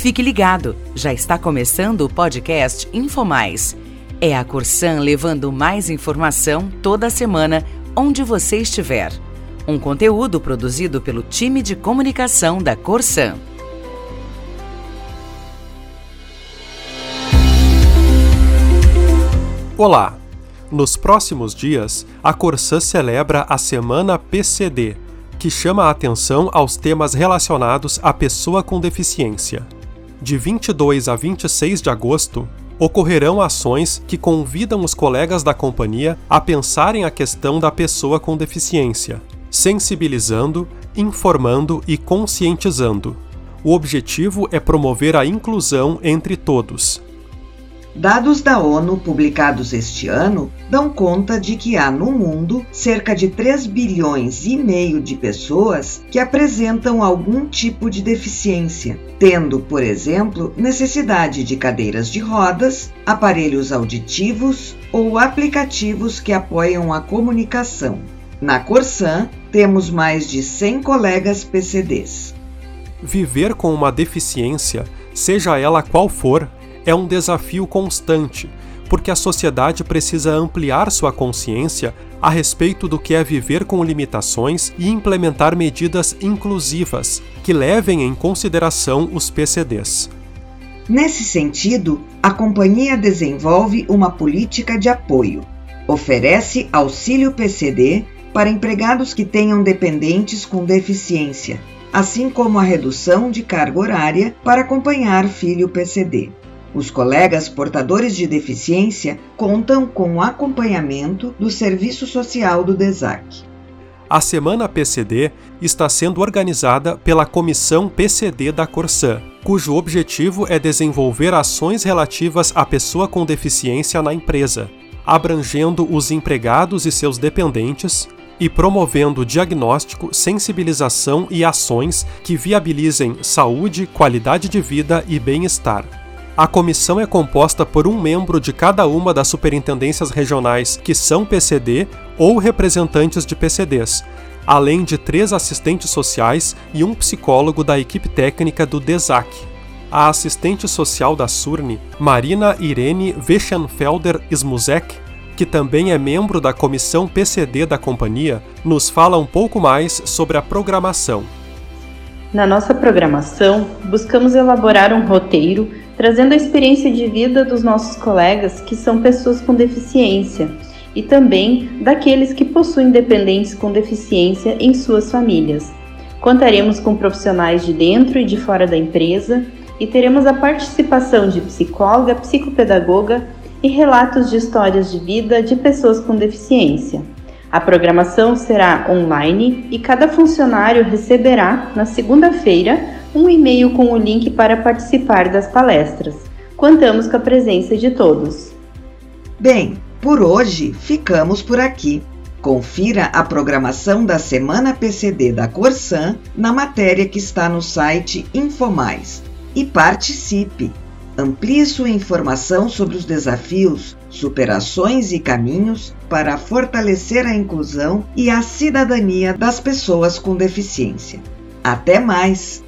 Fique ligado, já está começando o podcast InfoMais. É a Corsan levando mais informação toda semana, onde você estiver. Um conteúdo produzido pelo time de comunicação da Corsan. Olá! Nos próximos dias, a Corsan celebra a Semana PCD, que chama a atenção aos temas relacionados à pessoa com deficiência de 22 a 26 de agosto, ocorrerão ações que convidam os colegas da companhia a pensarem a questão da pessoa com deficiência, sensibilizando, informando e conscientizando. O objetivo é promover a inclusão entre todos, Dados da ONU publicados este ano dão conta de que há no mundo cerca de 3 bilhões e meio de pessoas que apresentam algum tipo de deficiência, tendo, por exemplo, necessidade de cadeiras de rodas, aparelhos auditivos ou aplicativos que apoiam a comunicação. Na Corsan, temos mais de 100 colegas PCDs. Viver com uma deficiência, seja ela qual for, é um desafio constante, porque a sociedade precisa ampliar sua consciência a respeito do que é viver com limitações e implementar medidas inclusivas que levem em consideração os PCDs. Nesse sentido, a companhia desenvolve uma política de apoio. Oferece auxílio PCD para empregados que tenham dependentes com deficiência, assim como a redução de carga horária para acompanhar filho PCD. Os colegas portadores de deficiência contam com o acompanhamento do Serviço Social do DESAC. A Semana PCD está sendo organizada pela Comissão PCD da Corsan, cujo objetivo é desenvolver ações relativas à pessoa com deficiência na empresa, abrangendo os empregados e seus dependentes e promovendo diagnóstico, sensibilização e ações que viabilizem saúde, qualidade de vida e bem-estar. A comissão é composta por um membro de cada uma das superintendências regionais que são PCD ou representantes de PCDs, além de três assistentes sociais e um psicólogo da equipe técnica do DESAC. A assistente social da Surne, Marina Irene Weschenfelder Smuzek, que também é membro da comissão PCD da companhia, nos fala um pouco mais sobre a programação. Na nossa programação, buscamos elaborar um roteiro trazendo a experiência de vida dos nossos colegas que são pessoas com deficiência e também daqueles que possuem dependentes com deficiência em suas famílias. Contaremos com profissionais de dentro e de fora da empresa e teremos a participação de psicóloga, psicopedagoga e relatos de histórias de vida de pessoas com deficiência. A programação será online e cada funcionário receberá, na segunda-feira, um e-mail com o link para participar das palestras. Contamos com a presença de todos. Bem, por hoje ficamos por aqui. Confira a programação da Semana PCD da Corsan na matéria que está no site Infomais e participe. Amplie sua informação sobre os desafios, superações e caminhos para fortalecer a inclusão e a cidadania das pessoas com deficiência. Até mais!